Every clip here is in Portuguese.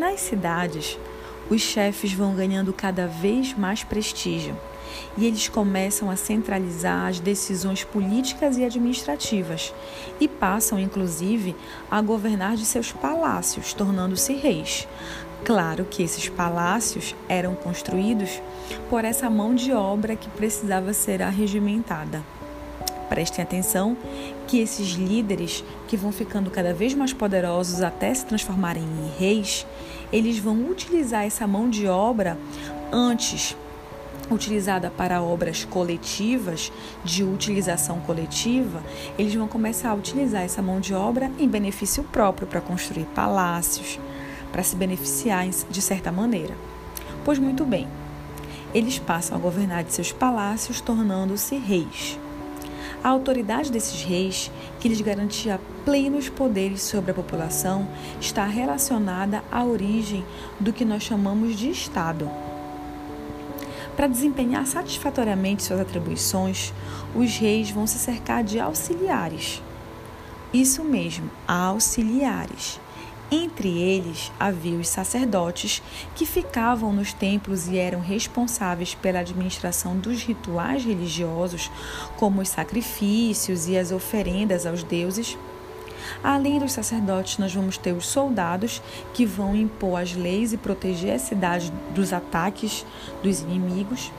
Nas cidades, os chefes vão ganhando cada vez mais prestígio e eles começam a centralizar as decisões políticas e administrativas e passam, inclusive, a governar de seus palácios, tornando-se reis. Claro que esses palácios eram construídos por essa mão de obra que precisava ser arregimentada. Prestem atenção que esses líderes, que vão ficando cada vez mais poderosos até se transformarem em reis, eles vão utilizar essa mão de obra antes utilizada para obras coletivas, de utilização coletiva, eles vão começar a utilizar essa mão de obra em benefício próprio para construir palácios, para se beneficiar de certa maneira. Pois muito bem, eles passam a governar de seus palácios, tornando-se reis. A autoridade desses reis, que lhes garantia plenos poderes sobre a população, está relacionada à origem do que nós chamamos de Estado para desempenhar satisfatoriamente suas atribuições, os reis vão se cercar de auxiliares. Isso mesmo, auxiliares. Entre eles havia os sacerdotes que ficavam nos templos e eram responsáveis pela administração dos rituais religiosos, como os sacrifícios e as oferendas aos deuses Além dos sacerdotes, nós vamos ter os soldados que vão impor as leis e proteger a cidade dos ataques dos inimigos,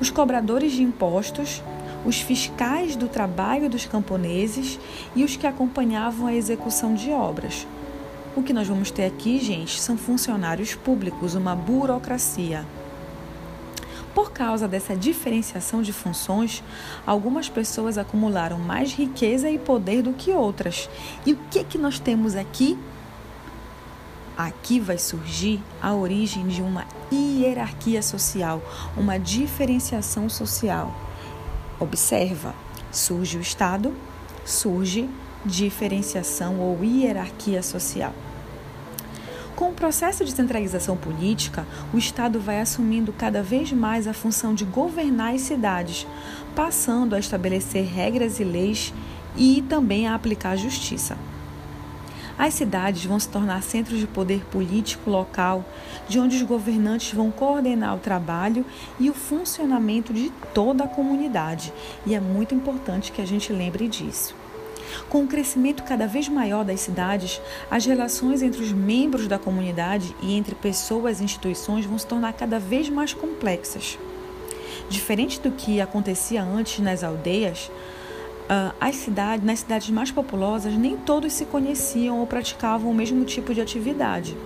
os cobradores de impostos, os fiscais do trabalho dos camponeses e os que acompanhavam a execução de obras. O que nós vamos ter aqui, gente, são funcionários públicos, uma burocracia. Por causa dessa diferenciação de funções, algumas pessoas acumularam mais riqueza e poder do que outras. E o que que nós temos aqui? Aqui vai surgir a origem de uma hierarquia social, uma diferenciação social. Observa, surge o Estado, surge diferenciação ou hierarquia social. Com o processo de centralização política, o Estado vai assumindo cada vez mais a função de governar as cidades, passando a estabelecer regras e leis e também a aplicar a justiça. As cidades vão se tornar centros de poder político local, de onde os governantes vão coordenar o trabalho e o funcionamento de toda a comunidade, e é muito importante que a gente lembre disso. Com o crescimento cada vez maior das cidades, as relações entre os membros da comunidade e entre pessoas e instituições vão se tornar cada vez mais complexas. Diferente do que acontecia antes nas aldeias, ah, as cidades, nas cidades mais populosas, nem todos se conheciam ou praticavam o mesmo tipo de atividade.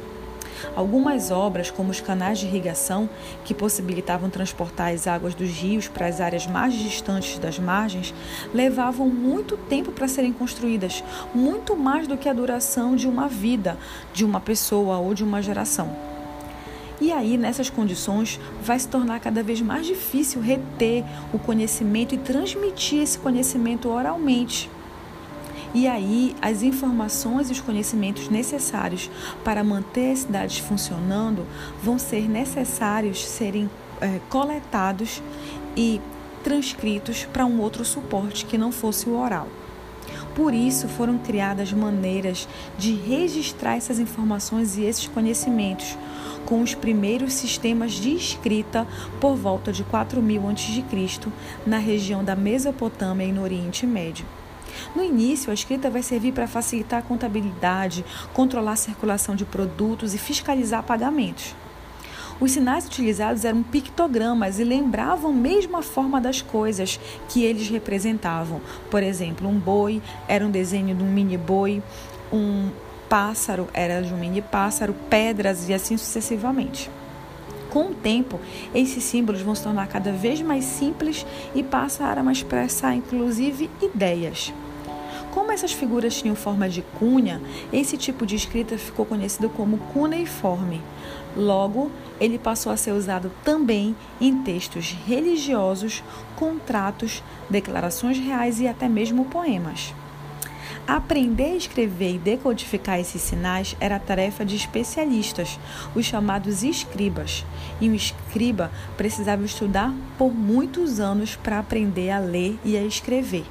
Algumas obras, como os canais de irrigação, que possibilitavam transportar as águas dos rios para as áreas mais distantes das margens, levavam muito tempo para serem construídas, muito mais do que a duração de uma vida, de uma pessoa ou de uma geração. E aí, nessas condições, vai se tornar cada vez mais difícil reter o conhecimento e transmitir esse conhecimento oralmente. E aí, as informações e os conhecimentos necessários para manter as cidades funcionando vão ser necessários serem é, coletados e transcritos para um outro suporte que não fosse o oral. Por isso foram criadas maneiras de registrar essas informações e esses conhecimentos, com os primeiros sistemas de escrita por volta de 4000 a.C., na região da Mesopotâmia e no Oriente Médio. No início, a escrita vai servir para facilitar a contabilidade, controlar a circulação de produtos e fiscalizar pagamentos. Os sinais utilizados eram pictogramas e lembravam mesmo a forma das coisas que eles representavam. Por exemplo, um boi era um desenho de um mini boi, um pássaro era de um mini pássaro, pedras e assim sucessivamente. Com o tempo, esses símbolos vão se tornar cada vez mais simples e passaram a expressar inclusive ideias. Como essas figuras tinham forma de cunha, esse tipo de escrita ficou conhecido como cuneiforme. Logo, ele passou a ser usado também em textos religiosos, contratos, declarações reais e até mesmo poemas. Aprender a escrever e decodificar esses sinais era tarefa de especialistas, os chamados escribas. E um escriba precisava estudar por muitos anos para aprender a ler e a escrever.